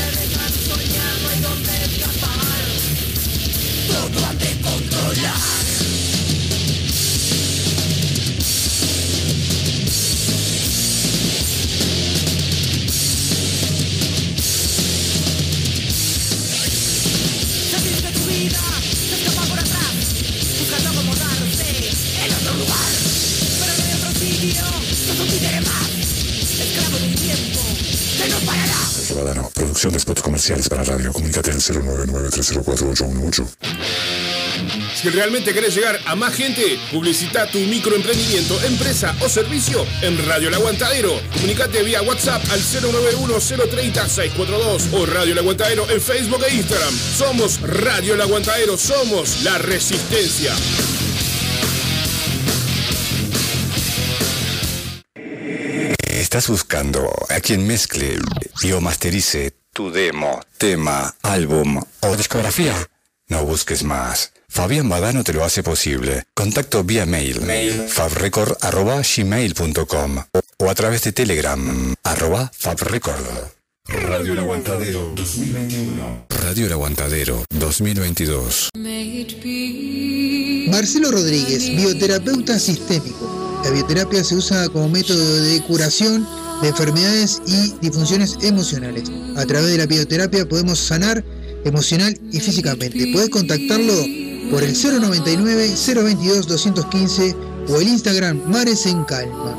No comerciales para radio. Comunícate al 099-304-818. Si realmente querés llegar a más gente, publicita tu microemprendimiento, empresa o servicio en Radio El Aguantadero. Comunicate vía WhatsApp al 091-030-642 o Radio El Aguantadero en Facebook e Instagram. Somos Radio El Aguantadero, somos la resistencia. Estás buscando a quien mezcle y masterice tu demo, tema, álbum o discografía. No busques más. Fabián Badano te lo hace posible. Contacto vía mail, fabrecord.gmail.com o, o a través de Telegram, arroba fabrecord. Radio El Aguantadero 2021. Radio El Aguantadero 2022. Marcelo Rodríguez, bioterapeuta sistémico. La bioterapia se usa como método de curación de enfermedades y disfunciones emocionales. A través de la bioterapia podemos sanar emocional y físicamente. Puedes contactarlo por el 099 022 215 o el Instagram Mares en Calma.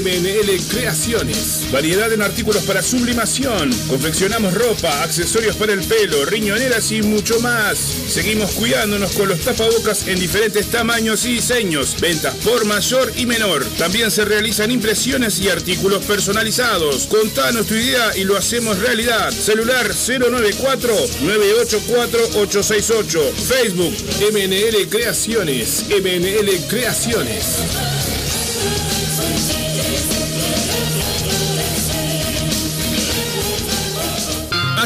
MNL Creaciones. Variedad en artículos para sublimación. Confeccionamos ropa, accesorios para el pelo, riñoneras y mucho más. Seguimos cuidándonos con los tapabocas en diferentes tamaños y diseños. Ventas por mayor y menor. También se realizan impresiones y artículos personalizados. Contanos tu idea y lo hacemos realidad. Celular 094-984-868. Facebook MNL Creaciones. MNL Creaciones.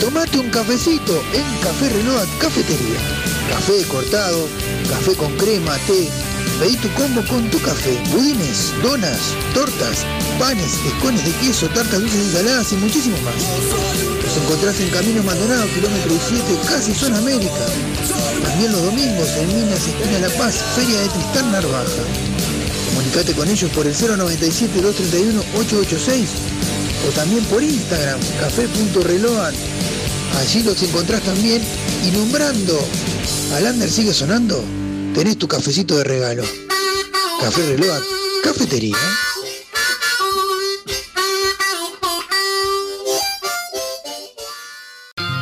Tomate un cafecito en Café Reload Cafetería. Café cortado, café con crema, té. Pedí tu combo con tu café, budines, donas, tortas, panes, escones de queso, tartas dulces y saladas y muchísimo más. Nos encontrás en Camino Maldonado, kilómetro 17, casi zona América. También los domingos en Minas, esquina La Paz, Feria de Tristán Narvaja. Comunicate con ellos por el 097-231-886 o también por Instagram, café.reload. Allí los encontrás también y nombrando al Ander sigue sonando, tenés tu cafecito de regalo. Café Reload, cafetería.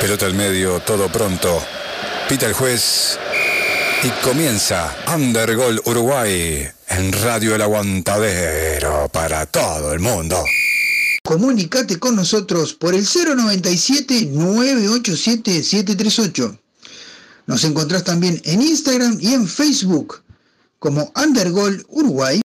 Pelota al medio, todo pronto. Pita el juez y comienza Undergol Uruguay en Radio El Aguantadero para todo el mundo. Comunicate con nosotros por el 097-987-738. Nos encontrás también en Instagram y en Facebook como Undergol Uruguay.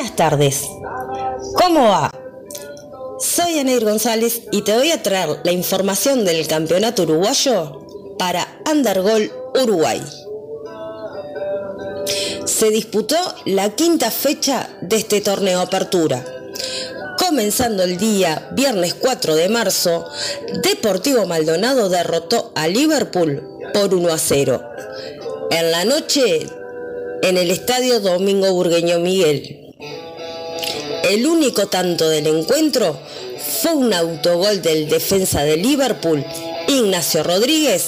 Buenas tardes. ¿Cómo va? Soy Anair González y te voy a traer la información del campeonato uruguayo para Undergol Uruguay. Se disputó la quinta fecha de este torneo Apertura. Comenzando el día viernes 4 de marzo, Deportivo Maldonado derrotó a Liverpool por 1 a 0. En la noche, en el estadio Domingo Burgueño Miguel. El único tanto del encuentro fue un autogol del defensa de Liverpool, Ignacio Rodríguez,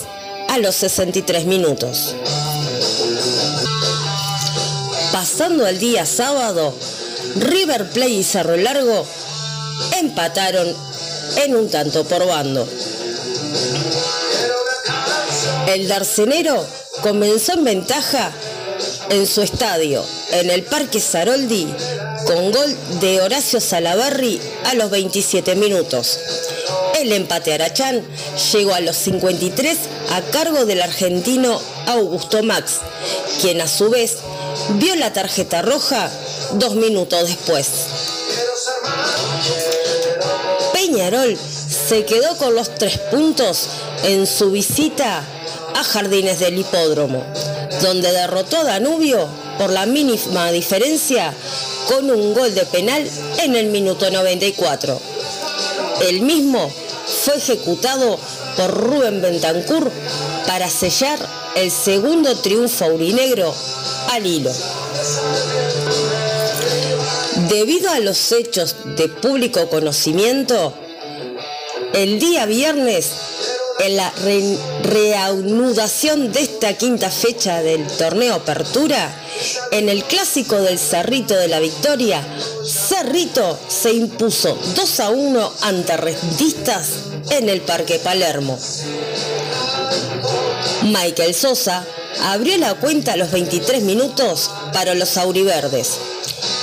a los 63 minutos. Pasando al día sábado, River Plate y Cerro Largo empataron en un tanto por bando. El Darcenero comenzó en ventaja en su estadio, en el Parque Saroldi, con gol de Horacio Salaberry a los 27 minutos. El empate Arachán llegó a los 53 a cargo del argentino Augusto Max, quien a su vez vio la tarjeta roja dos minutos después. Peñarol se quedó con los tres puntos en su visita a Jardines del Hipódromo, donde derrotó a Danubio por la mínima diferencia con un gol de penal en el minuto 94. El mismo fue ejecutado por Rubén Bentancur para sellar el segundo triunfo aurinegro al hilo. Debido a los hechos de público conocimiento, el día viernes, en la reanudación de esta quinta fecha del torneo Apertura, en el clásico del Cerrito de la Victoria, Cerrito se impuso 2 a 1 ante Rentistas en el Parque Palermo. Michael Sosa abrió la cuenta a los 23 minutos para los auriverdes.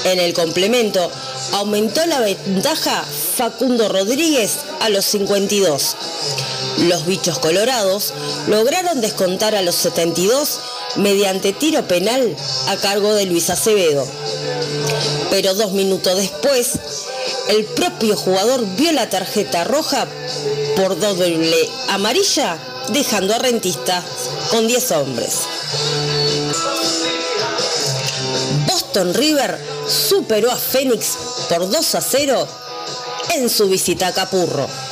En el complemento, aumentó la ventaja Facundo Rodríguez a los 52. Los bichos colorados lograron descontar a los 72 mediante tiro penal a cargo de Luis Acevedo. Pero dos minutos después, el propio jugador vio la tarjeta roja por doble amarilla, dejando a Rentista con 10 hombres. Boston River superó a Fénix por 2 a 0 en su visita a Capurro.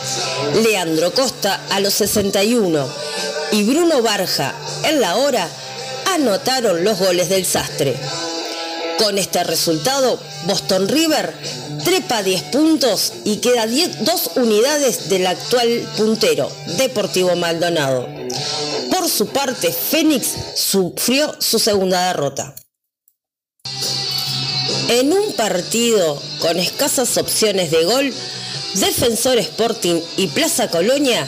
Leandro Costa a los 61 y Bruno Barja en la hora anotaron los goles del Sastre. Con este resultado, Boston River trepa 10 puntos y queda 2 unidades del actual puntero, Deportivo Maldonado. Por su parte, Fénix sufrió su segunda derrota. En un partido con escasas opciones de gol, Defensor Sporting y Plaza Colonia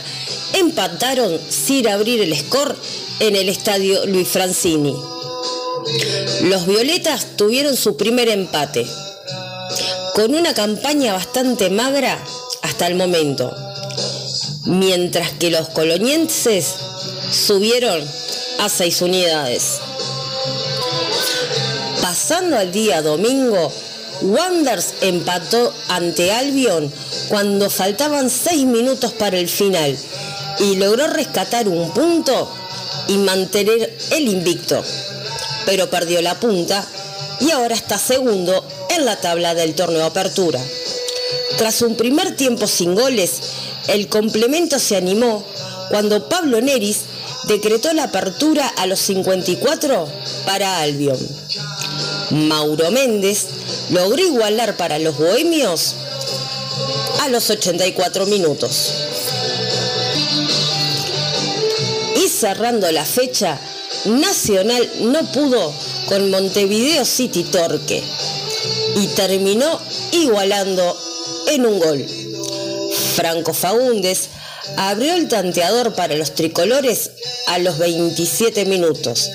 empataron sin abrir el score en el estadio Luis Francini. Los Violetas tuvieron su primer empate, con una campaña bastante magra hasta el momento, mientras que los colonienses subieron a seis unidades. Pasando al día domingo, Wanders empató ante Albion cuando faltaban seis minutos para el final y logró rescatar un punto y mantener el invicto, pero perdió la punta y ahora está segundo en la tabla del torneo Apertura. Tras un primer tiempo sin goles, el complemento se animó cuando Pablo Neris decretó la apertura a los 54 para Albion. Mauro Méndez logró igualar para los bohemios a los 84 minutos. cerrando la fecha, Nacional no pudo con Montevideo City Torque y terminó igualando en un gol. Franco Fagundes abrió el tanteador para los tricolores a los 27 minutos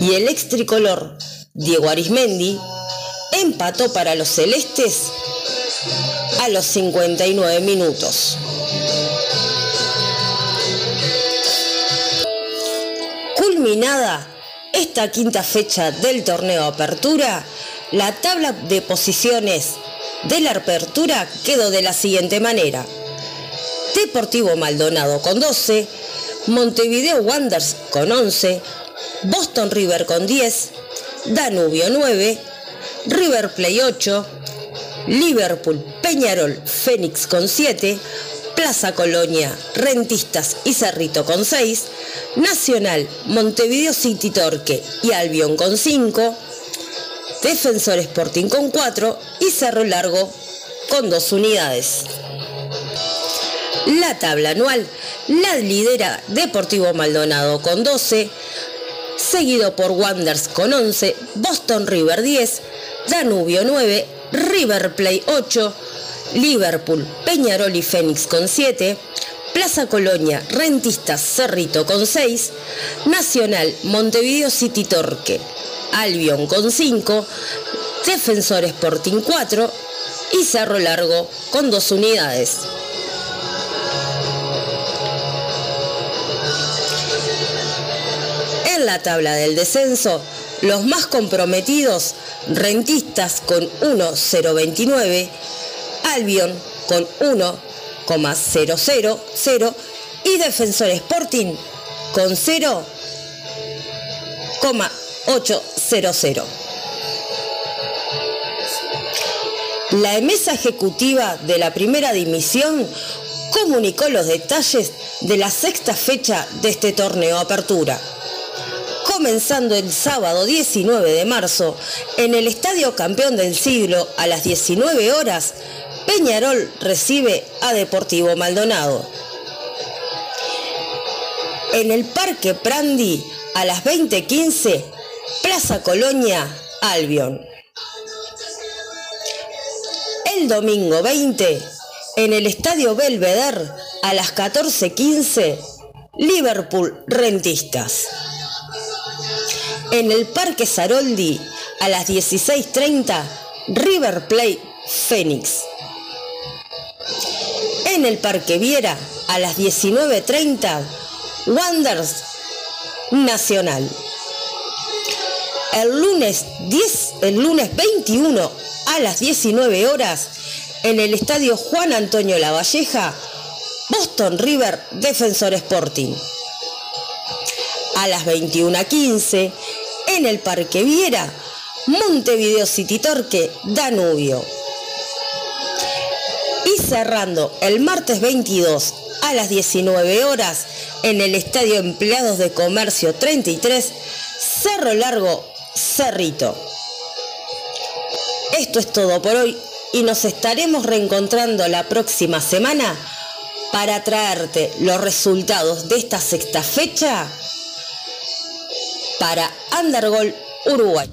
y el ex tricolor Diego Arismendi empató para los celestes a los 59 minutos. Culminada esta quinta fecha del torneo Apertura, la tabla de posiciones de la apertura quedó de la siguiente manera. Deportivo Maldonado con 12, Montevideo Wanderers con 11, Boston River con 10, Danubio 9, River Play 8, Liverpool Peñarol Fénix con 7, Plaza Colonia, Rentistas y Cerrito con 6, Nacional, Montevideo City Torque y Albion con 5, Defensor Sporting con 4 y Cerro Largo con 2 unidades. La tabla anual la lidera Deportivo Maldonado con 12, seguido por Wanders con 11, Boston River 10, Danubio 9, River Play 8, Liverpool, Peñarol y Fénix con 7, Plaza Colonia, Rentistas, Cerrito con 6, Nacional, Montevideo City Torque, Albion con 5, Defensor Sporting 4 y Cerro Largo con 2 unidades. En la tabla del descenso, los más comprometidos, Rentistas con 1,029, Albion con 1,000 y Defensor Sporting con 0,800. La mesa ejecutiva de la primera dimisión comunicó los detalles de la sexta fecha de este torneo Apertura comenzando el sábado 19 de marzo en el Estadio Campeón del Siglo a las 19 horas, Peñarol recibe a Deportivo Maldonado. En el Parque Prandi a las 20.15, Plaza Colonia, Albion. El domingo 20, en el Estadio Belvedere a las 14.15, Liverpool Rentistas en el Parque Saroldi a las 16.30, River Plate Phoenix. En el Parque Viera a las 19.30, Wanders Nacional. El lunes 10, el lunes 21 a las 19 horas, en el Estadio Juan Antonio Lavalleja, Boston River Defensor Sporting. A las 21.15, en el Parque Viera, Montevideo City Torque, Danubio. Y cerrando el martes 22 a las 19 horas en el Estadio Empleados de Comercio 33, Cerro Largo, Cerrito. Esto es todo por hoy y nos estaremos reencontrando la próxima semana para traerte los resultados de esta sexta fecha para Undergol Uruguay.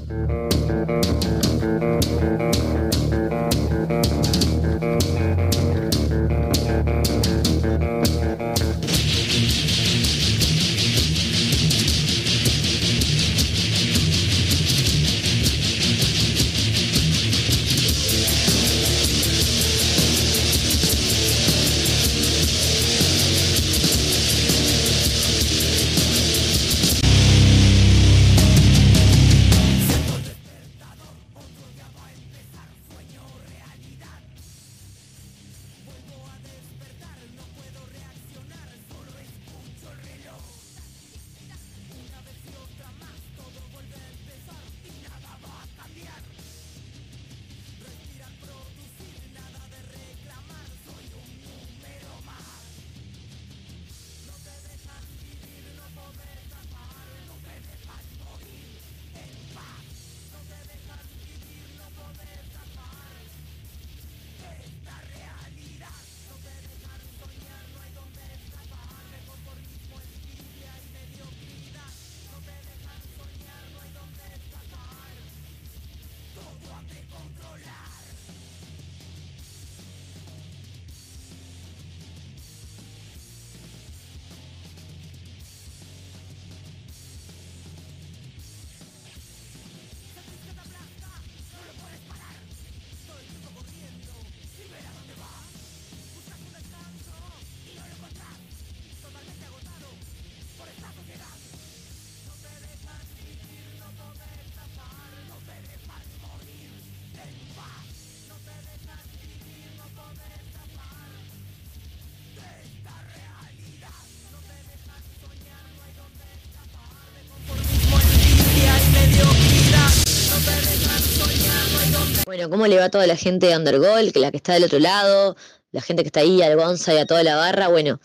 ¿Cómo le va toda la gente de Undergol, que la que está del otro lado, la gente que está ahí, al Gonza y a toda la barra? Bueno,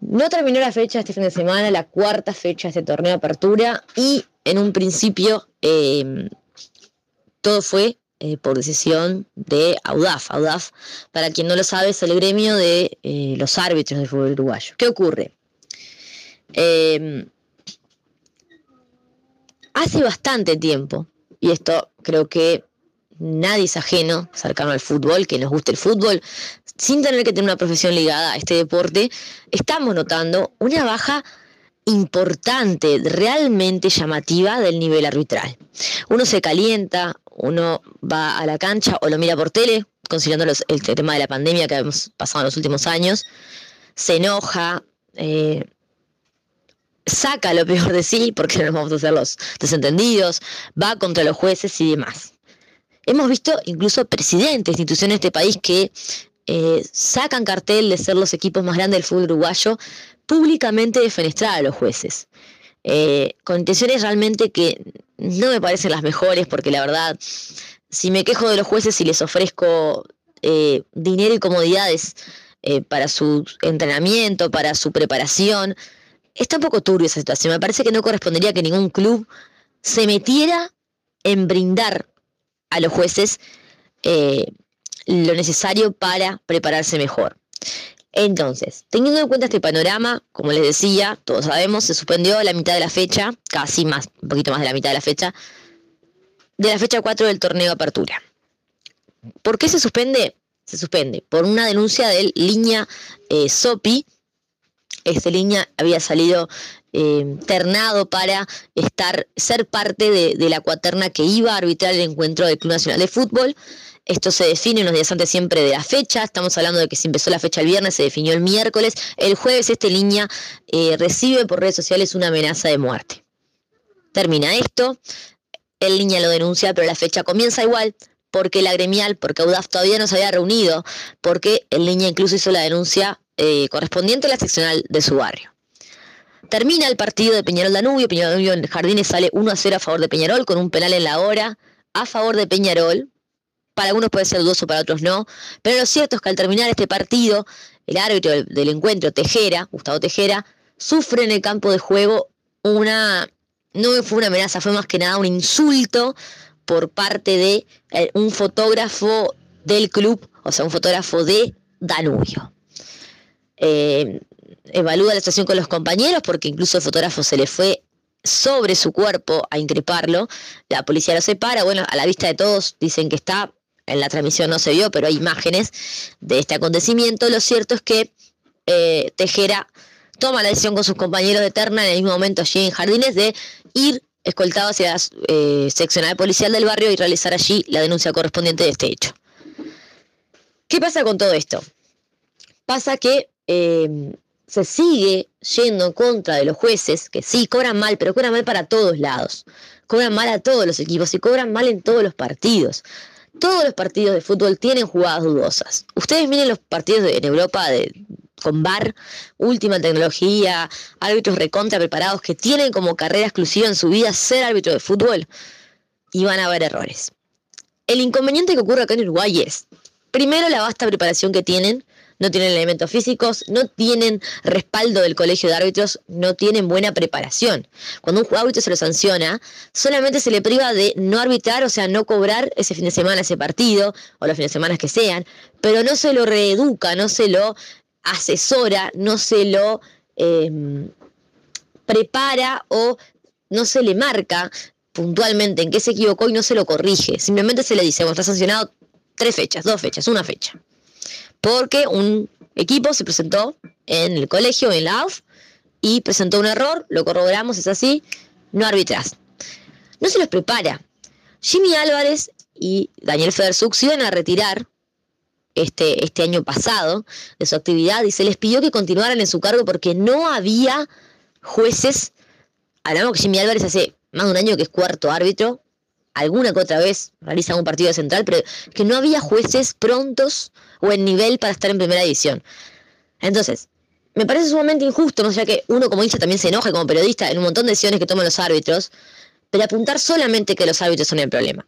no terminó la fecha este fin de semana, la cuarta fecha de este torneo de apertura, y en un principio eh, todo fue eh, por decisión de AUDAF. AUDAF, para quien no lo sabe, es el gremio de eh, los árbitros del fútbol uruguayo. ¿Qué ocurre? Eh, hace bastante tiempo, y esto creo que nadie es ajeno, cercano al fútbol, que nos guste el fútbol, sin tener que tener una profesión ligada a este deporte, estamos notando una baja importante, realmente llamativa del nivel arbitral. Uno se calienta, uno va a la cancha o lo mira por tele, considerando el tema de la pandemia que hemos pasado en los últimos años, se enoja, eh, saca lo peor de sí, porque no nos vamos a hacer los desentendidos, va contra los jueces y demás. Hemos visto incluso presidentes de instituciones de este país que eh, sacan cartel de ser los equipos más grandes del fútbol uruguayo públicamente defenestrar a los jueces. Eh, con intenciones realmente que no me parecen las mejores, porque la verdad, si me quejo de los jueces y les ofrezco eh, dinero y comodidades para su entrenamiento, para su preparación, está un poco turbio esa situación. Me parece que no correspondería que ningún club se metiera en brindar a los jueces eh, lo necesario para prepararse mejor. Entonces, teniendo en cuenta este panorama, como les decía, todos sabemos, se suspendió a la mitad de la fecha, casi más, un poquito más de la mitad de la fecha, de la fecha 4 del torneo de apertura. ¿Por qué se suspende? Se suspende por una denuncia del línea eh, Sopi. Este línea había salido eh, ternado para estar, ser parte de, la cuaterna que iba a arbitrar el encuentro del Club Nacional de Fútbol. Esto se define unos días antes siempre de la fecha. Estamos hablando de que si empezó la fecha el viernes, se definió el miércoles. El jueves este línea eh, recibe por redes sociales una amenaza de muerte. Termina esto, el línea lo denuncia, pero la fecha comienza igual porque la gremial, porque AUDAF todavía no se había reunido, porque el línea incluso hizo la denuncia eh, correspondiente a la seccional de su barrio. Termina el partido de Peñarol Danubio, Peñarol Danubio en Jardines sale 1 a 0 a favor de Peñarol con un penal en la hora a favor de Peñarol. Para algunos puede ser dudoso, para otros no. Pero lo cierto es que al terminar este partido, el árbitro del, encuentro, Tejera, Gustavo Tejera, sufre en el campo de juego una. No fue una amenaza, fue más que nada un insulto por parte de eh, un fotógrafo del club, o sea, un fotógrafo de Danubio. Eh, evalúa la situación con los compañeros porque incluso el fotógrafo se le fue sobre su cuerpo a increparlo. La policía lo separa. Bueno, a la vista de todos dicen que está. En la transmisión no se vio, pero hay imágenes de este acontecimiento. Lo cierto es que eh, Tejera toma la decisión con sus compañeros de terna en el mismo momento allí en Jardines de ir escoltado hacia la eh, seccional policial del barrio y realizar allí la denuncia correspondiente de este hecho. ¿Qué pasa con todo esto? Pasa que eh, se sigue yendo en contra de los jueces, que sí, cobran mal, pero cobran mal para todos lados. Cobran mal a todos los equipos y cobran mal en todos los partidos. Todos los partidos de fútbol tienen jugadas dudosas. Ustedes miren los partidos en Europa de, con VAR, última tecnología, árbitros recontra preparados que tienen como carrera exclusiva en su vida ser árbitro de fútbol y van a haber errores. El inconveniente que ocurre acá en Uruguay es, primero, la vasta preparación que tienen, no tienen elementos físicos, no tienen respaldo del colegio de árbitros, no tienen buena preparación. Cuando un árbitro se lo sanciona, solamente se le priva de no arbitrar, o sea, no cobrar ese fin de semana ese partido, o los fines de semana que sean, pero no se lo reeduca, no se lo asesora, no se lo eh, prepara o no se le marca puntualmente en qué se equivocó y no se lo corrige. Simplemente se le dice, bueno, está sancionado tres fechas, dos fechas, una fecha. Porque un equipo se presentó en el colegio, en la AUF, y presentó un error, lo corroboramos, es así, no arbitras. No se los prepara. Jimmy Álvarez y Daniel Federsuk se iban a retirar este, este año pasado de su actividad y se les pidió que continuaran en su cargo porque no había jueces. Hablamos que Jimmy Álvarez hace más de un año que es cuarto árbitro, alguna que otra vez realiza un partido central, pero que no había jueces prontos o en nivel para estar en primera división. Entonces, me parece sumamente injusto, no sea que uno como hincha también se enoje como periodista en un montón de decisiones que toman los árbitros, pero apuntar solamente que los árbitros son el problema.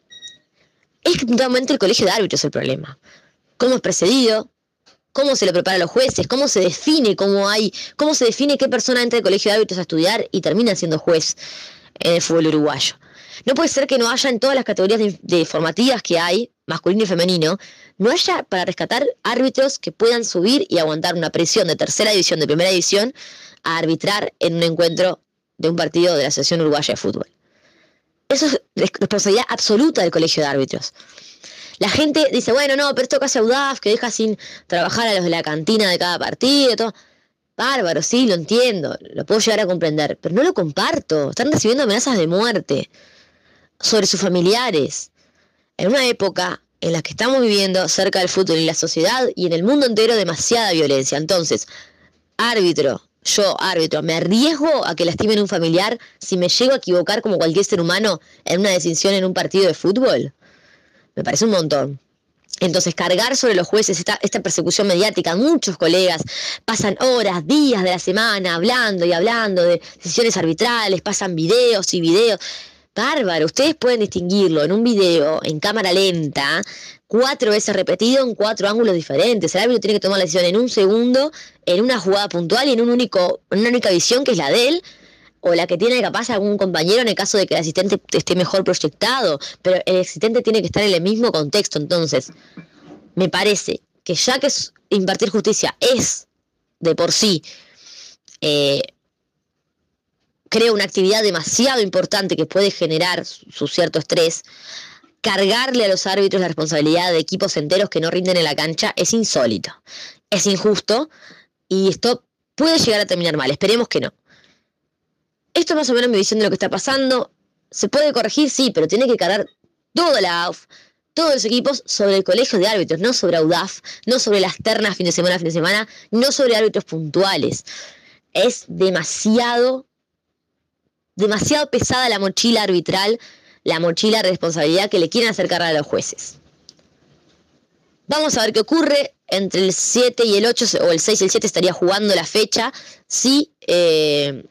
es que el colegio de árbitros el problema. ¿Cómo es precedido? ¿Cómo se lo prepara los jueces? ¿Cómo se define cómo hay, cómo se define qué persona entra al colegio de árbitros a estudiar y termina siendo juez en el fútbol uruguayo? No puede ser que no haya en todas las categorías de formativas que hay, masculino y femenino, no haya para rescatar árbitros que puedan subir y aguantar una presión de tercera división, de primera división, a arbitrar en un encuentro de un partido de la Asociación Uruguaya de Fútbol. Eso es responsabilidad absoluta del colegio de árbitros. La gente dice, bueno, no, pero esto casi UDAF, que deja sin trabajar a los de la cantina de cada partido, todo. Bárbaro, sí, lo entiendo, lo puedo llegar a comprender, pero no lo comparto. Están recibiendo amenazas de muerte sobre sus familiares. En una época en la que estamos viviendo cerca del fútbol y la sociedad y en el mundo entero demasiada violencia. Entonces, árbitro, yo, árbitro, me arriesgo a que lastimen un familiar si me llego a equivocar como cualquier ser humano en una decisión en un partido de fútbol? Me parece un montón. Entonces, cargar sobre los jueces esta, esta, persecución mediática, muchos colegas pasan horas, días de la semana hablando y hablando de decisiones arbitrales, pasan videos y videos. Bárbaro, ustedes pueden distinguirlo en un video en cámara lenta, cuatro veces repetido en cuatro ángulos diferentes. El árbitro tiene que tomar la decisión en un segundo, en una jugada puntual y en un único, una única visión que es la de él, o la que tiene capaz algún compañero en el caso de que el asistente esté mejor proyectado, pero el asistente tiene que estar en el mismo contexto. Entonces, me parece que ya que impartir justicia es de por sí eh, creo una actividad demasiado importante que puede generar su cierto estrés, cargarle a los árbitros la responsabilidad de equipos enteros que no rinden en la cancha es insólito, es injusto y esto puede llegar a terminar mal, esperemos que no. Esto es más o menos mi visión de lo que está pasando. ¿Se puede corregir? Sí, pero tiene que cargar toda la AUF, todos los equipos sobre el colegio de árbitros, no sobre AUDAF, no sobre las ternas fin de semana, fin de semana, no sobre árbitros puntuales. Es demasiado demasiado pesada la mochila arbitral, la mochila de responsabilidad que le quieren acercar a los jueces. Vamos a ver qué ocurre. Entre el 7 y el 8, o el 6 y el 7 estaría jugando la fecha. Si eh,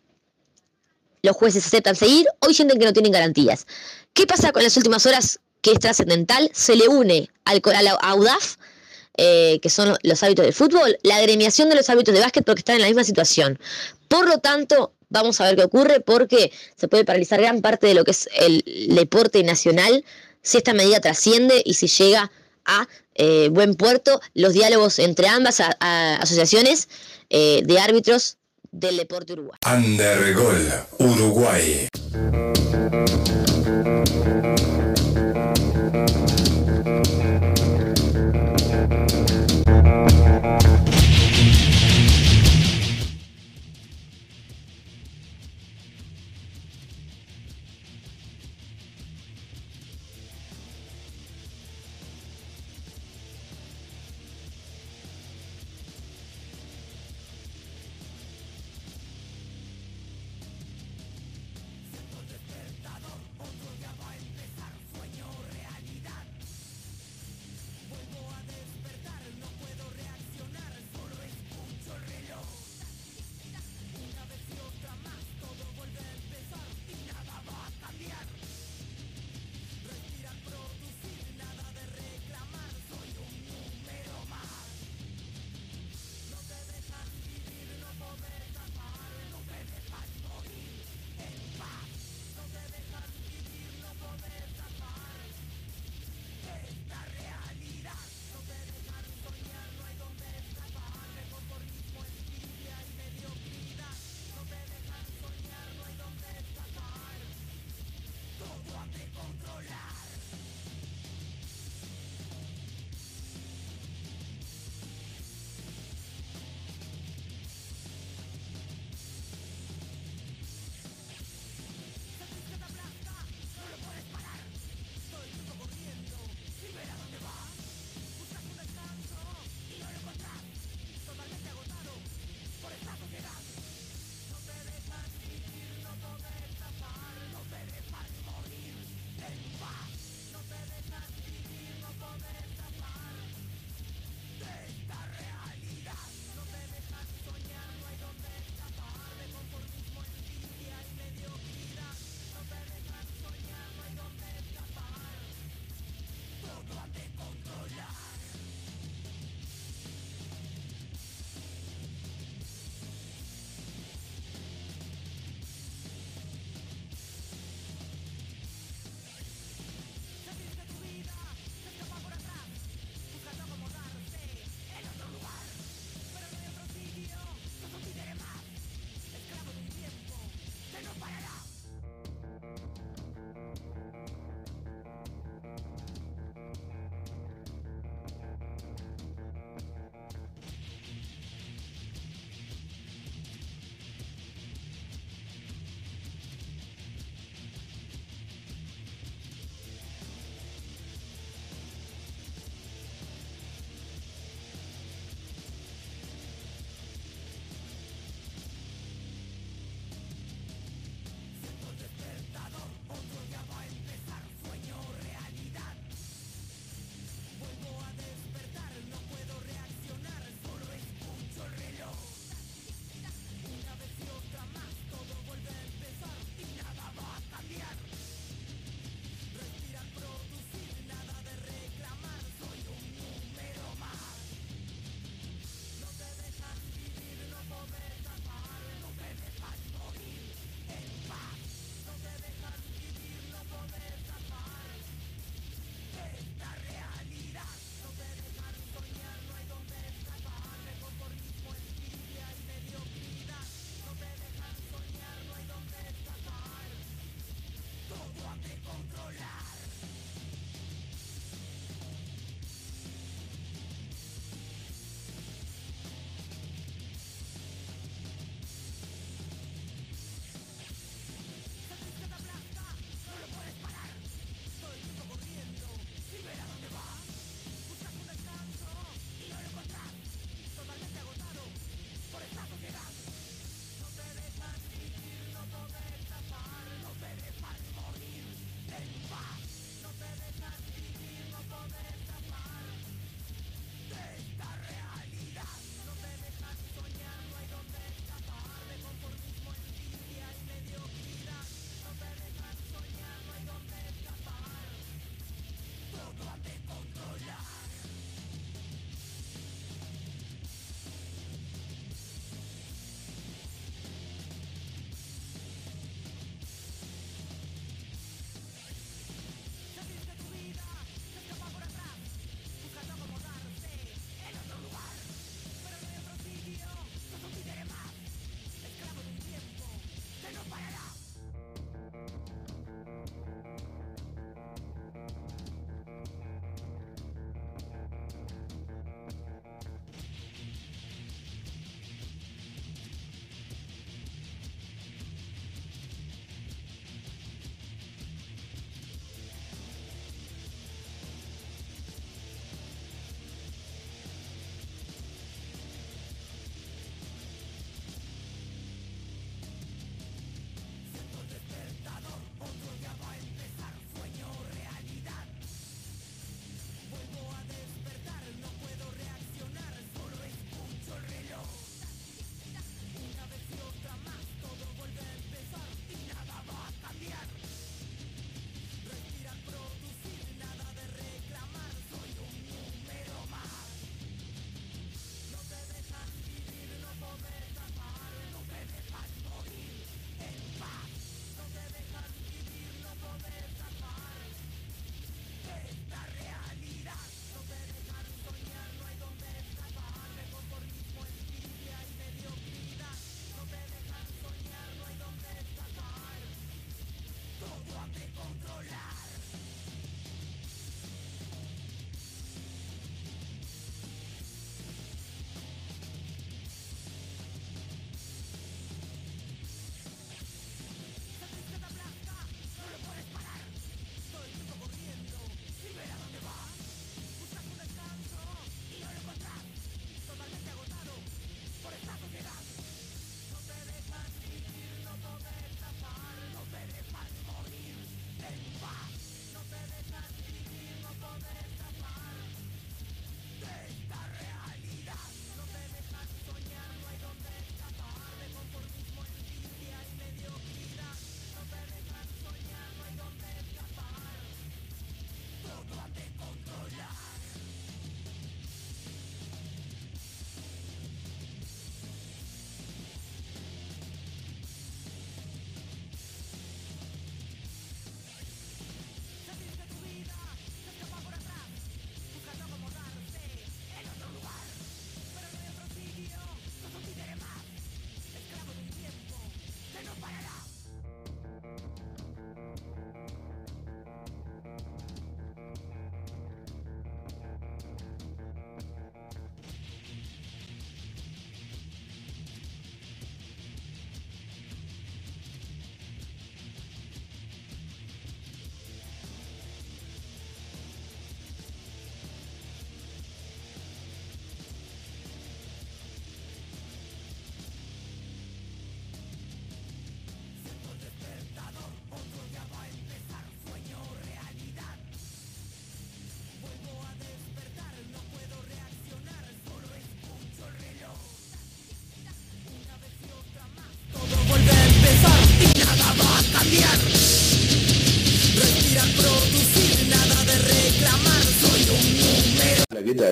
los jueces aceptan seguir, hoy sienten que no tienen garantías. ¿Qué pasa con las últimas horas que es trascendental? Se le une al, al AUDAF, eh, que son los hábitos del fútbol, la agremiación de los hábitos de básquet porque están en la misma situación. Por lo tanto, Vamos a ver qué ocurre porque se puede paralizar gran parte de lo que es el deporte nacional si esta medida trasciende y si llega a eh, buen puerto los diálogos entre ambas asociaciones eh, de árbitros del deporte uruguayo. Uruguay.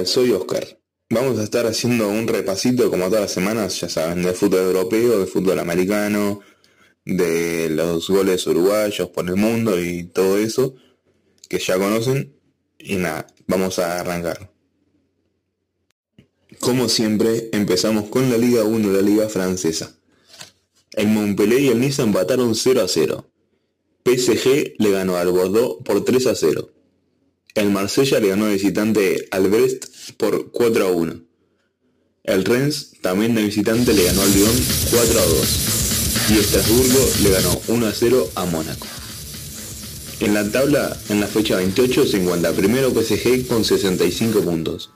Soy Oscar. Vamos a estar haciendo un repasito como todas las semanas, ya saben, de fútbol europeo, de fútbol americano, de los goles uruguayos por el mundo y todo eso que ya conocen. Y nada, vamos a arrancar. Como siempre, empezamos con la Liga 1, la Liga Francesa. El Montpellier y el Niza empataron 0 a 0. PSG le ganó al Bordeaux por 3 a 0. El Marsella le ganó de visitante al Brest por 4 a 1. El Rennes también de visitante le ganó al Lyon 4 a 2. Y Estrasburgo le ganó 1 a 0 a Mónaco. En la tabla, en la fecha 28, se encuentra primero PSG con 65 puntos.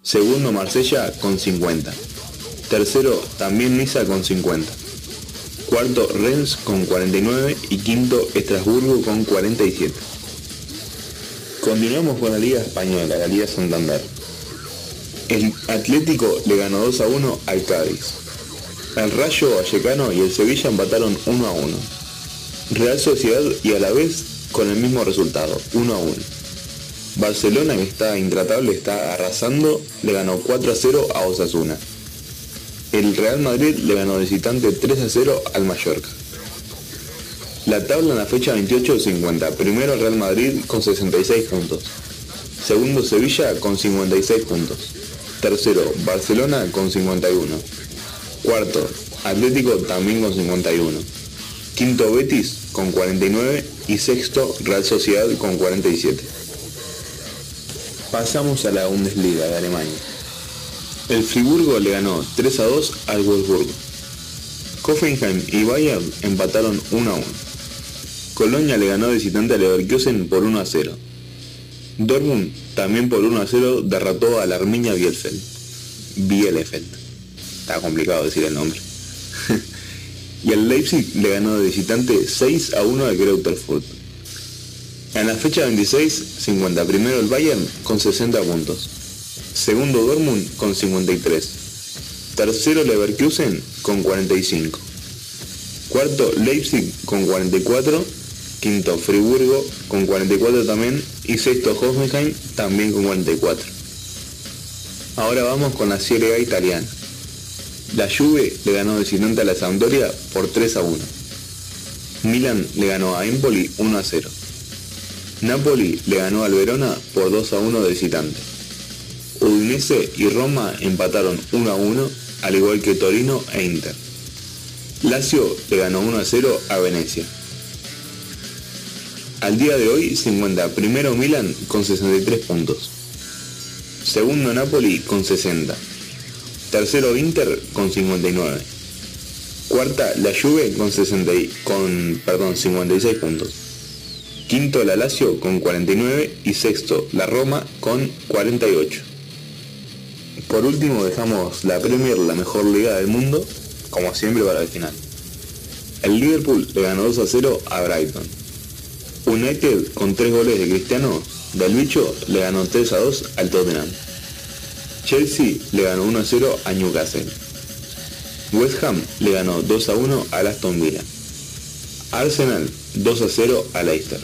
Segundo Marsella con 50. Tercero también Niza con 50. Cuarto Rennes con 49 y quinto Estrasburgo con 47. Continuamos con la Liga Española, la Liga Santander. El Atlético le ganó 2 a 1 al Cádiz. El Rayo Vallecano y el Sevilla empataron 1 a 1. Real Sociedad y a la vez con el mismo resultado, 1 a 1. Barcelona, que está intratable, está arrasando, le ganó 4 a 0 a Osasuna. El Real Madrid le ganó visitante 3 a 0 al Mallorca. La tabla en la fecha 28 50. Primero Real Madrid con 66 puntos. Segundo Sevilla con 56 puntos. Tercero Barcelona con 51. Cuarto Atlético también con 51. Quinto Betis con 49 y sexto Real Sociedad con 47. Pasamos a la Bundesliga de Alemania. El Friburgo le ganó 3 a 2 al Wolfsburgo. Hoffenheim y Bayern empataron 1 a 1. Colonia le ganó visitante a Leverkusen por 1 a 0. Dortmund también por 1 a 0 derrotó a la Arminia Bielefeld. Bielefeld. Está complicado decir el nombre. y el Leipzig le ganó de visitante 6 a 1 al Greuther Fürth. En la fecha 26 50 primero el Bayern con 60 puntos. Segundo Dortmund con 53. Tercero Leverkusen con 45. Cuarto Leipzig con 44. Quinto Friburgo con 44 también. Y sexto Hoffenheim también con 44. Ahora vamos con la Serie A italiana. La Juve le ganó visitante a la Sampdoria por 3 a 1. Milan le ganó a Empoli 1 a 0. Napoli le ganó al Verona por 2 a 1 de visitante. Udinese y Roma empataron 1 a 1, al igual que Torino e Inter. Lazio le ganó 1 a 0 a Venecia. Al día de hoy se encuentra primero Milan con 63 puntos. Segundo Napoli con 60. Tercero Inter con 59. Cuarta la Juve con, 60, con perdón, 56 puntos. Quinto la Lazio con 49 y sexto la Roma con 48. Por último dejamos la Premier, la mejor liga del mundo, como siempre para el final. El Liverpool le ganó 2 a 0 a Brighton. United con 3 goles de Cristiano, del bicho le ganó 3 a 2 al Tottenham. Chelsea le ganó 1 a 0 a Newcastle. West Ham le ganó 2 a 1 al Aston Villa. Arsenal 2 a 0 a Leicester.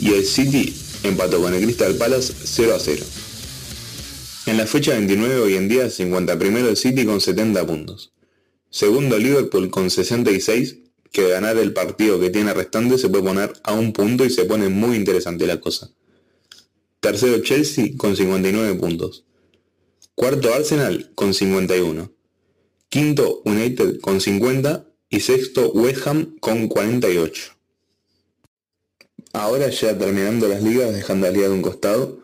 Y el City empató con el Crystal Palace 0 a 0. En la fecha 29 hoy en día se encuentra primero el City con 70 puntos. Segundo Liverpool con 66, que ganar el partido que tiene restante se puede poner a un punto y se pone muy interesante la cosa. Tercero Chelsea con 59 puntos. Cuarto Arsenal con 51. Quinto United con 50 y sexto West Ham con 48. Ahora ya terminando las ligas, dejando la liga de un costado,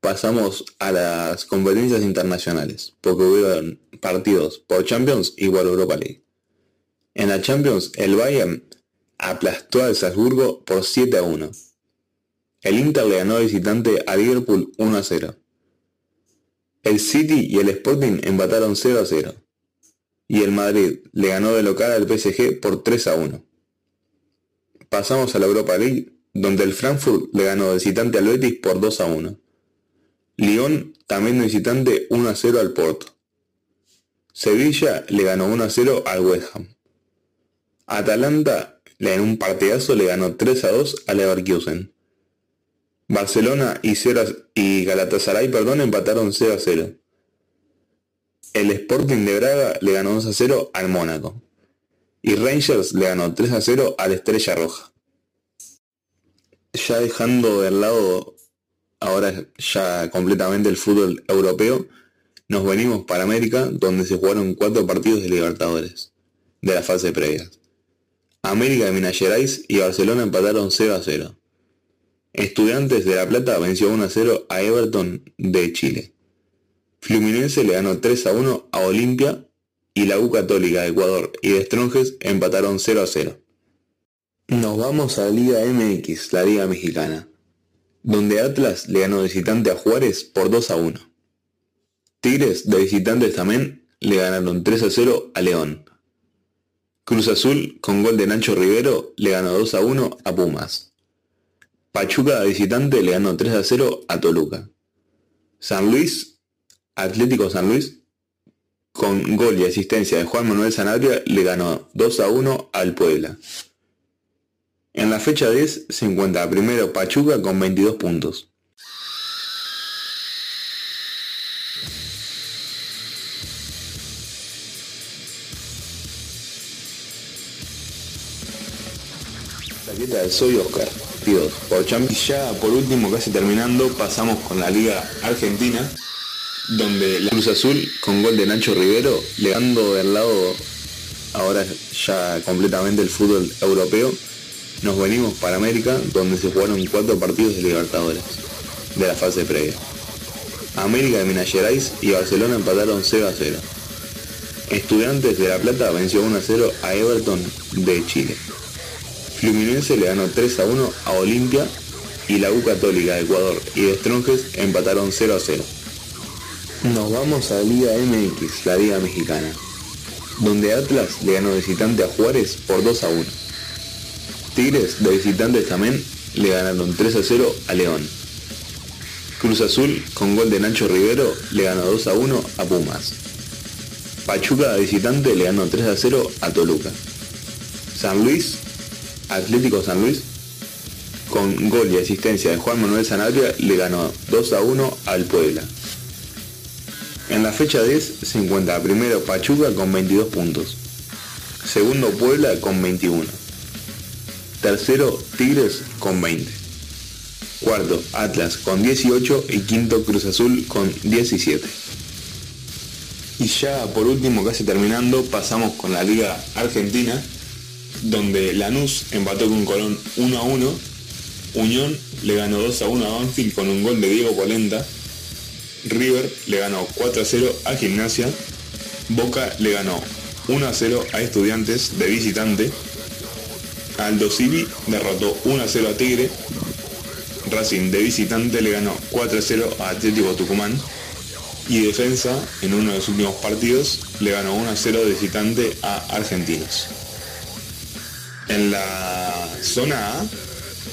pasamos a las competencias internacionales, porque hubieron partidos por Champions y por Europa League. En la Champions, el Bayern aplastó al Salzburgo por 7 a 1. El Inter le ganó visitante a Liverpool 1 a 0. El City y el Sporting empataron 0 a 0. Y el Madrid le ganó de local al PSG por 3 a 1. Pasamos a la Europa League, donde el Frankfurt le ganó de visitante al Betis por 2 a 1. Lyon también de visitante 1 a 0 al Porto. Sevilla le ganó 1 a 0 al West Ham. Atalanta en un partidazo le ganó 3 a 2 al Leverkusen. Barcelona y, Galatasaray perdón, empataron 0 a 0. El Sporting de Braga le ganó 2 a 0 al Mónaco. Y Rangers le ganó 3 a 0 al Estrella Roja. Ya dejando de lado ahora ya completamente el fútbol europeo, nos venimos para América, donde se jugaron cuatro partidos de Libertadores, de la fase previa. América de Minas Gerais y Barcelona empataron 0 a 0. Estudiantes de La Plata venció 1 a 0 a Everton de Chile. Fluminense le ganó 3 a 1 a Olimpia y la U Católica de Ecuador y de Stronges empataron 0 a 0. Nos vamos a Liga MX, la Liga Mexicana, donde Atlas le ganó visitante a Juárez por 2 a 1. Tigres de visitantes también le ganaron 3 a 0 a León. Cruz Azul, con gol de Nacho Rivero, le ganó 2 a 1 a Pumas. Pachuca de visitante le ganó 3 a 0 a Toluca. San Luis, Atlético San Luis, con gol y asistencia de Juan Manuel Sanabria, le ganó 2 a 1 al Puebla. En la fecha 10 se encuentra primero Pachuca con 22 puntos. Soy Oscar, Dios, por Y ya por último, casi terminando, pasamos con la Liga Argentina, donde la Cruz Azul, con gol de Nacho Rivero, le dando del lado ahora ya completamente el fútbol europeo, nos venimos para América, donde se jugaron cuatro partidos de Libertadores, de la fase previa. América de Minas Gerais y Barcelona empataron 0 a 0. Estudiantes de La Plata venció 1 a 0 a Everton de Chile. Fluminense le ganó 3 a 1 a Olimpia y la U Católica de Ecuador y de Stronges empataron 0 a 0. Nos vamos a Liga MX, la Liga Mexicana, donde Atlas le ganó visitante a Juárez por 2 a 1. Tigres de visitantes también le ganaron 3 a 0 a León. Cruz Azul, con gol de Nacho Rivero, le ganó 2 a 1 a Pumas. Pachuca de visitante le ganó 3 a 0 a Toluca. San Luis Atlético San Luis, con gol y asistencia de Juan Manuel Sanabria, le ganó 2 a 1 al Puebla. En la fecha 10 se encuentra primero Pachuca con 22 puntos, segundo Puebla con 21, tercero Tigres con 20, cuarto Atlas con 18 y quinto Cruz Azul con 17. Y ya por último, casi terminando, pasamos con la Liga Argentina, donde Lanús empató con Colón 1 a 1, Unión le ganó 2 a 1 a Banfield con un gol de Diego Polenta, River le ganó 4 a 0 a Gimnasia, Boca le ganó 1 a 0 a Estudiantes de visitante, Aldo Civi derrotó 1 a 0 a Tigre, Racing de visitante le ganó 4 a 0 a Atlético Tucumán y Defensa en uno de los últimos partidos le ganó 1 a 0 de visitante a Argentinos. En la zona A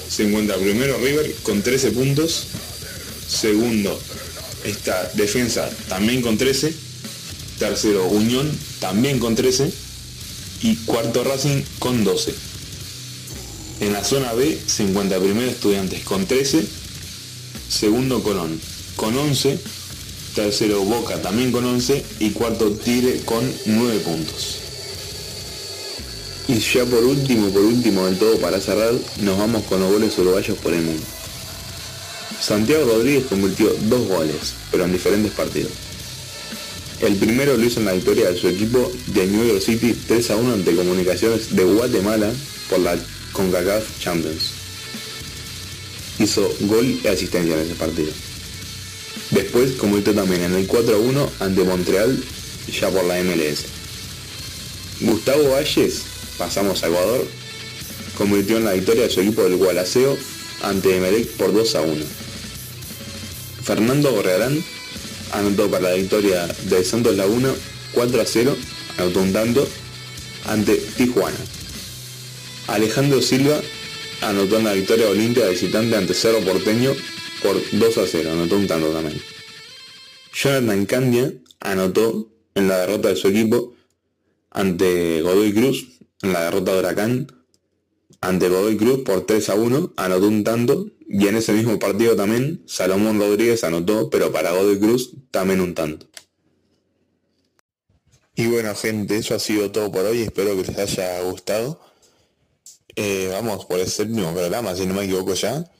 se encuentra primero River con 13 puntos, segundo está Defensa también con 13, tercero Unión también con 13 y cuarto Racing con 12. En la zona B se encuentra primero Estudiantes con 13, segundo Colón con 11, tercero Boca también con 11 y cuarto Tigre con 9 puntos. Y ya por último, por último del todo para cerrar, nos vamos con los goles uruguayos por el mundo. Santiago Rodríguez convirtió dos goles, pero en diferentes partidos. El primero lo hizo en la victoria de su equipo de New York City 3 a 1 ante Comunicaciones de Guatemala por la CONCACAF Champions. Hizo gol y asistencia en ese partido. Después convirtió también en el 4 a 1 ante Montreal ya por la MLS. Gustavo Valles pasamos a Ecuador, convirtió en la victoria de su equipo del Gualaceo ante Emelec por 2 a 1. Fernando Gorrearán anotó para la victoria de Santos Laguna 4 a 0, anotó un tanto, ante Tijuana. Alejandro Silva anotó en la victoria Olimpia visitante ante Cerro Porteño por 2 a 0, anotó un tanto también. Jonathan Candia anotó en la derrota de su equipo ante Godoy Cruz en la derrota de Huracán ante Godoy Cruz por 3 a 1, anotó un tanto y en ese mismo partido también Salomón Rodríguez anotó, pero para Godoy Cruz también un tanto. Y bueno gente, eso ha sido todo por hoy, espero que les haya gustado. Eh, vamos por el séptimo programa, si no me equivoco ya.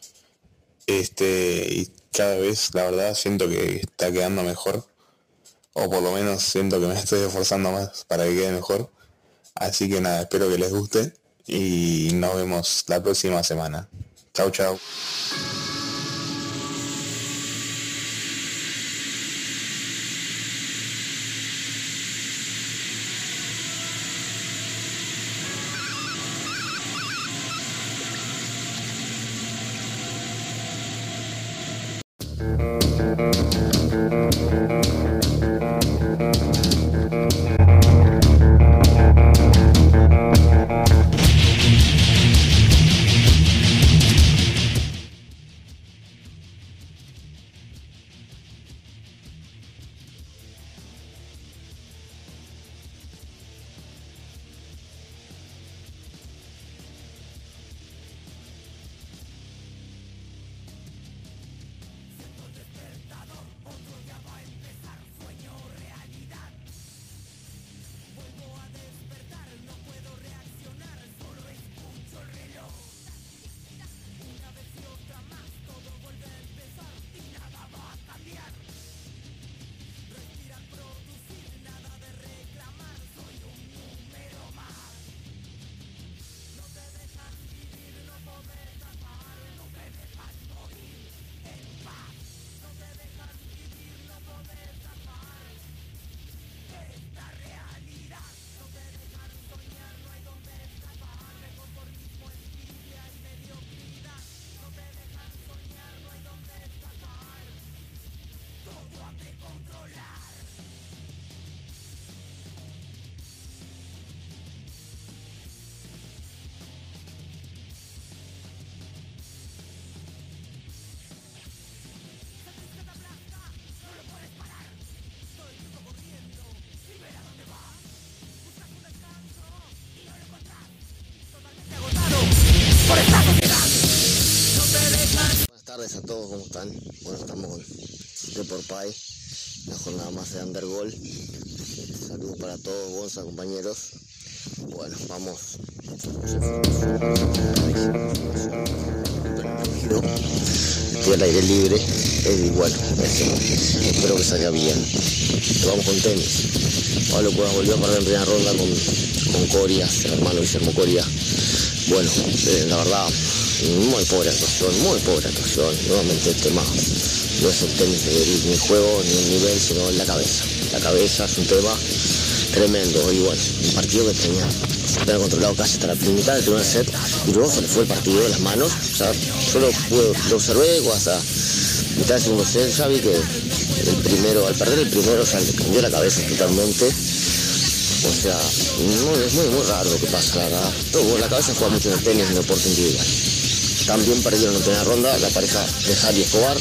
Este, y cada vez la verdad siento que está quedando mejor. O por lo menos siento que me estoy esforzando más para que quede mejor. Así que nada, espero que les guste y nos vemos la próxima semana. Chao, chao. Tardes a todos, ¿cómo están? Bueno, estamos con Deport Pie, la jornada más de Undergol. Saludos para todos, Gonza, compañeros. Bueno, vamos. Estoy al aire libre bueno, este, espero que salga bien. Vamos con tenis. Pablo Cuevas volvió a perder en primera ronda con, con Coria, el hermano Guillermo Coria. Bueno, eh, la verdad, muy pobre actuación, muy pobre actuación. Nuevamente el tema no es el tenis de- ni juego ni el nivel, sino la cabeza. La cabeza es un tema tremendo. Y bueno, un partido que tenía tener controlado casi hasta la mitad del primer set y luego se le fue el partido de las manos. O sea, yo lo, lo observé hasta mitad del segundo set, ya vi que el primero, al perder el primero, sea, le cambió la cabeza totalmente. O sea, no, es muy, muy raro lo que pasa, la verdad. La cabeza juega mucho en el tenis, en el deporte individual. También perdieron en primera ronda la pareja de Javi Escobar.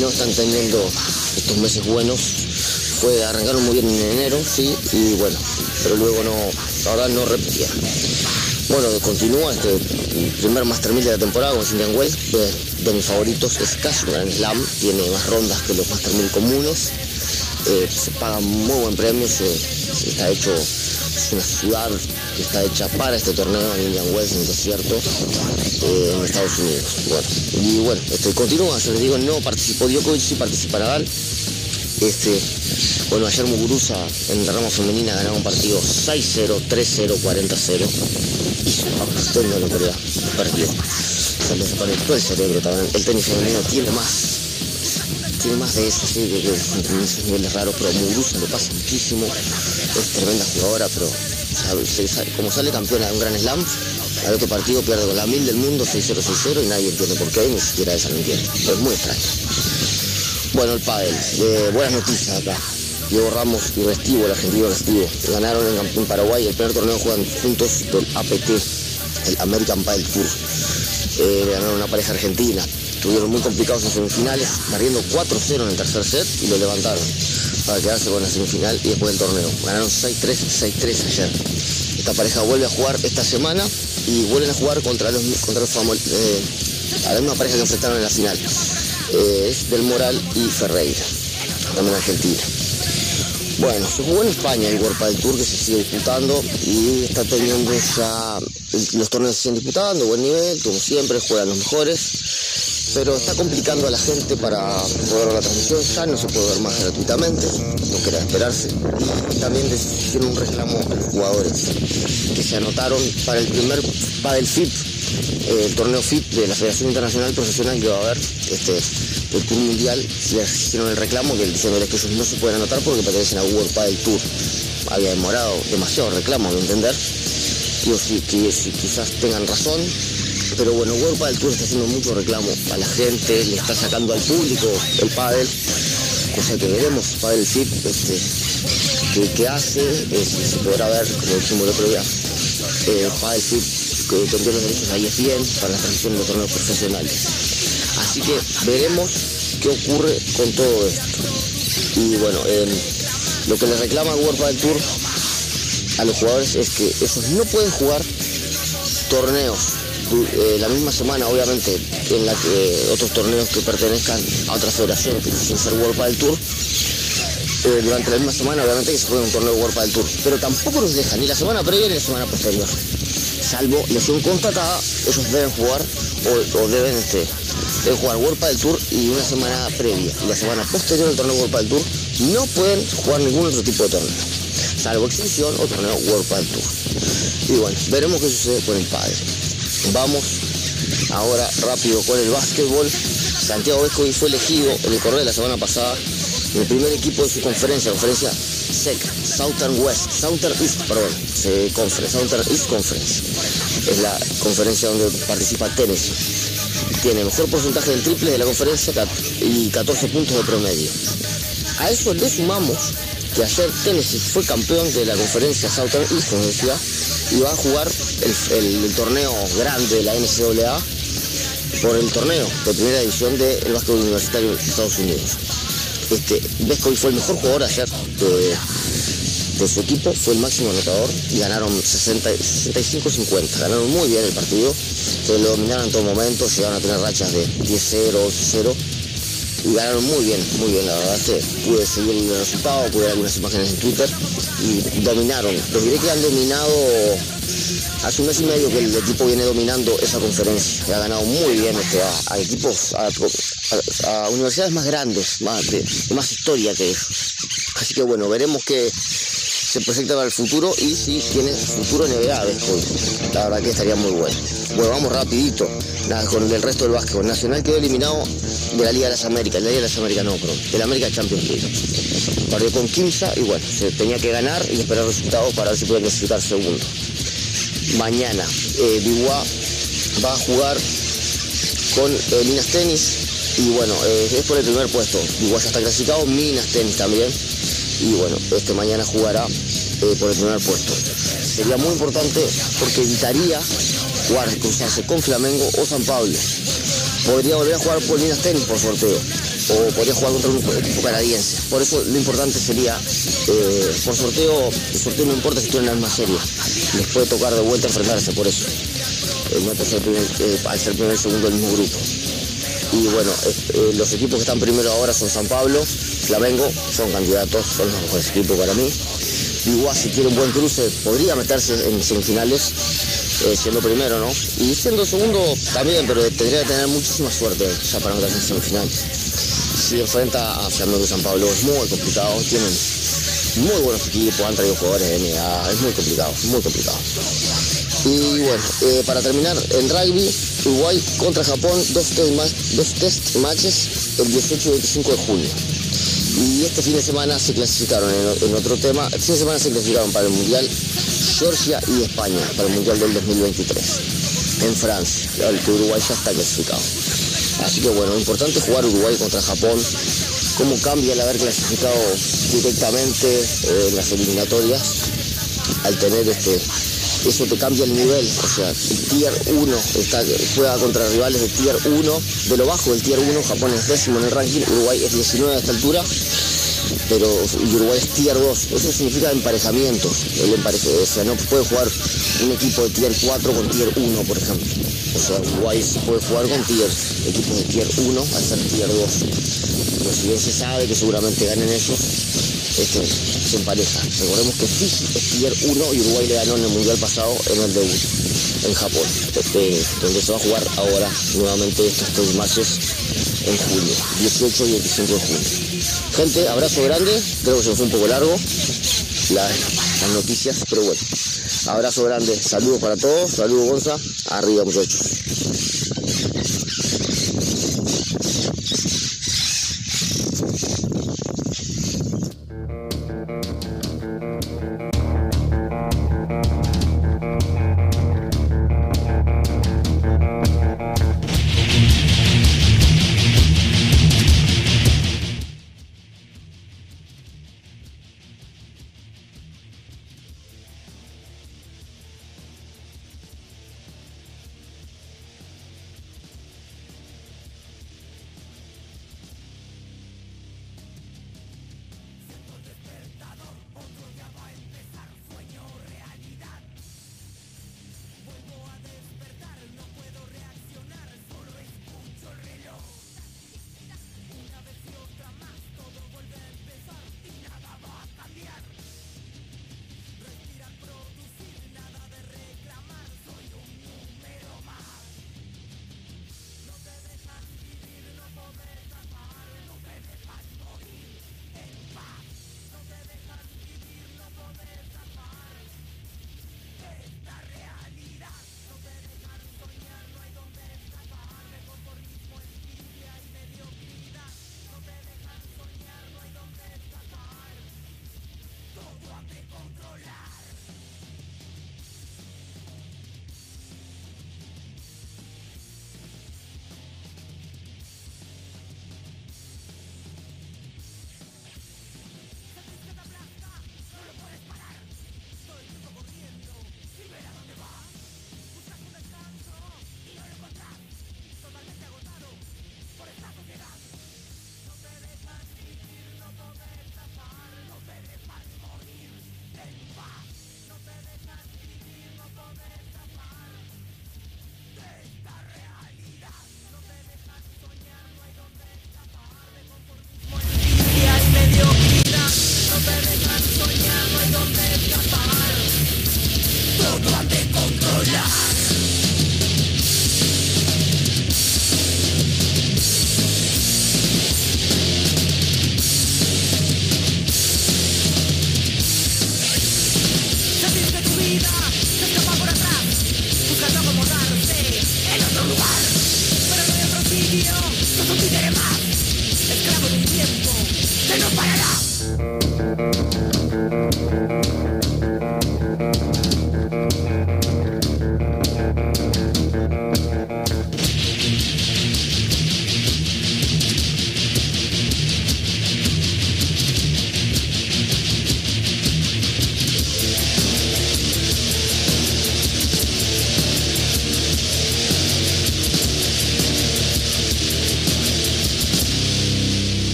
No están teniendo estos meses buenos. Fue, arrancaron muy bien en enero, sí, y bueno, pero luego no, verdad no repitieron. Bueno, continúa este primer Master 1000 de la temporada con Indian Wells, de, de mis favoritos, es casi un Grand Slam, tiene más rondas que los Master 1000 comunes, eh, se paga muy buen premio, se, se está hecho, es una ciudad que está hecha para este torneo en Indian Wells, en el desierto, eh, en Estados Unidos. Y bueno, este, continúa, yo les digo, no participó Djokovic, sí participa Nadal. Este, bueno, ayer Muguruza en la rama femenina ganaron un partido 6-0, 3-0, 40-0. Y usted no lo crea, perdió. Se les desconectó el cerebro también. El tenis femenino tiene más. Tiene más de eso, sí, de que en esos niveles raros, pero Muguruza le pasa muchísimo. Es tremenda jugadora, pero se como sale campeona de un gran slam, al otro partido pierde con la mil del mundo 6-0, 6-0 y nadie entiende por qué, ni siquiera ella lo entiende. Es muy extraño. Bueno, el pádel. Eh, buenas noticias acá. Diego Ramos y Restivo, el argentino Restivo, ganaron en, Paraguay el primer torneo juegan juntos del APT, el American Padel Tour. Eh, ganaron una pareja argentina. Estuvieron muy complicados en semifinales, perdiendo 4-0 en el tercer set y lo levantaron para quedarse con la semifinal y después del torneo. Ganaron 6-3, 6-3 ayer. Esta pareja vuelve a jugar esta semana y vuelven a jugar contra los, contra los eh, a la misma pareja que enfrentaron en la final. Eh, es Del Moral y Ferreira, también Argentina. Bueno, se jugó en España el World Padel Tour que se sigue disputando y está teniendo ya los torneos se siguen disputando, buen nivel, como siempre, juegan los mejores, pero está complicando a la gente para poder ver la transmisión, ya no se puede ver más gratuitamente, no queda esperarse. Y también hicieron un reclamo a los jugadores que se anotaron para el primer Padel FIP, eh, el torneo FIP de la Federación Internacional Profesional que va a haber, este, el Tour Mundial, les hicieron el reclamo que diciéndoles que ellos no se pueden anotar porque pertenecen a World Padel Tour. Había demorado demasiado reclamo, mi entender. Sí, que, quizás tengan razón, pero bueno, World Padel Tour está haciendo mucho reclamo a la gente, le está sacando al público el pádel, cosa que veremos, Padel FIP, este, que, hace, eh, se podrá ver, como dijimos el otro día, eh, Padel FIP que vendió los derechos a E ESPN para la transmisión de torneos profesionales. Así que veremos qué ocurre con todo esto. Y bueno, eh, lo que le reclama World Padel Tour a los jugadores es que ellos no pueden jugar torneos eh, la misma semana, obviamente, en la que otros torneos que pertenezcan a otra federación que sin ser World Padel Tour, eh, durante la misma semana, obviamente, que se juegue un torneo World Padel Tour. Pero tampoco los dejan ni la semana previa ni la semana posterior. Salvo lesión constatada, ellos deben jugar o, deben, este, jugar World Padel Tour y una semana previa. Y la semana posterior al torneo World Padel Tour no pueden jugar ningún otro tipo de torneo. Salvo exhibición o torneo World Padel Tour. Y bueno, veremos qué sucede con el padre. Vamos ahora rápido con el básquetbol. Santiago Vescovi fue elegido en el correo de la semana pasada el primer equipo de su conferencia, conferencia SEC, Southern West, Southern East, perdón, conference, Southern East Conference. Es la conferencia donde participa Tennessee. Tiene mejor porcentaje del triple de la conferencia y 14 puntos de promedio. A eso le sumamos que ayer Tennessee fue campeón de la conferencia Southern East, como decía, y va a jugar el, el- torneo grande de la NCAA por el torneo de primera división del básquetbol universitario de Estados Unidos. Este, Vescovi fue el mejor jugador ayer de, de su equipo, fue el máximo anotador y ganaron 60 65-50. Ganaron muy bien el partido, se lo dominaron en todo momento, llegaron a tener rachas de 10-0, 11-0 y ganaron muy bien, muy bien, la verdad pude seguir el resultado, pude ver algunas imágenes en Twitter y dominaron. Les diré que han dominado hace un mes y medio que el equipo viene dominando esa conferencia. y Ha ganado muy bien este, a, a equipos, a, universidades más grandes, más de, más historia que ellos. Así que bueno, veremos que se proyecta para el futuro y si tiene futuro NBA Vescovi. La verdad que estaría muy bueno. Bueno, vamos rapidito con el resto del básquetbol. Nacional quedó eliminado de la Liga de las Américas, de la Liga de las Américas no, perdón, de la América Champions League. Perdió con Kimsa y bueno, se tenía que ganar y esperar resultados para ver si puede clasificar segundo. Mañana, eh, va a jugar con eh, Minas Tenis y bueno, eh, es por el primer puesto. Biguá ya está clasificado, Minas Tenis también y bueno, este mañana jugará eh, por el primer puesto. Sería muy importante porque evitaría jugar, cruzarse con Flamengo o San Pablo. Podría volver a jugar por Minas Tenis por sorteo o podría jugar contra un equipo canadiense. Por eso lo importante sería, eh, por sorteo, el sorteo no importa si están en la misma serie, les puede tocar de vuelta enfrentarse por eso. Eh, no ser primer, eh, al ser primer segundo del mismo grupo. Y bueno, eh, eh, los equipos que están primero ahora son San Pablo, Flamengo, son candidatos, son los mejores equipos para mí. Igual si quiere un buen cruce, podría meterse en semifinales, eh, siendo primero, ¿no? Y siendo segundo también, pero tendría que tener muchísima suerte ya para meterse en semifinales. Si enfrenta a Flamengo San Pablo es muy complicado, tienen muy buenos equipos, han traído jugadores de NBA, es muy complicado, muy complicado. Y bueno, eh, para terminar, en rugby, Uruguay contra Japón, dos test, dos test matches el 18 y 25 de junio. Y este fin de semana se clasificaron en, en otro tema, este fin de semana se clasificaron para el Mundial Georgia y España, para el Mundial del 2023, en Francia, el que Uruguay ya está clasificado. Así que bueno, importante jugar Uruguay contra Japón, cómo cambia el haber clasificado directamente eh, en las eliminatorias al tener este eso te cambia el nivel, o sea, el tier 1 está, juega contra rivales de tier 1, de lo bajo del tier 1, Japón es décimo en el ranking, Uruguay es 19 a esta altura, pero y Uruguay es tier 2. Eso significa emparejamientos. El empareje, o sea, no puede jugar un equipo de tier 4 con tier 1, por ejemplo. O sea, Uruguay puede jugar con tier, equipos de tier 1 al ser tier 2. Pero si bien se sabe que seguramente ganen ellos, este, se empareja. Recordemos que Fiji es tier 1 y Uruguay le ganó en el mundial pasado en el debut en Japón, este, donde se va a jugar ahora nuevamente estos tres matches en julio, 18 y 25 de junio. Abrazo grande, creo que se fue un poco largo. Las, las noticias, pero bueno, abrazo grande, saludos para todos, saludos Gonza, arriba muchachos.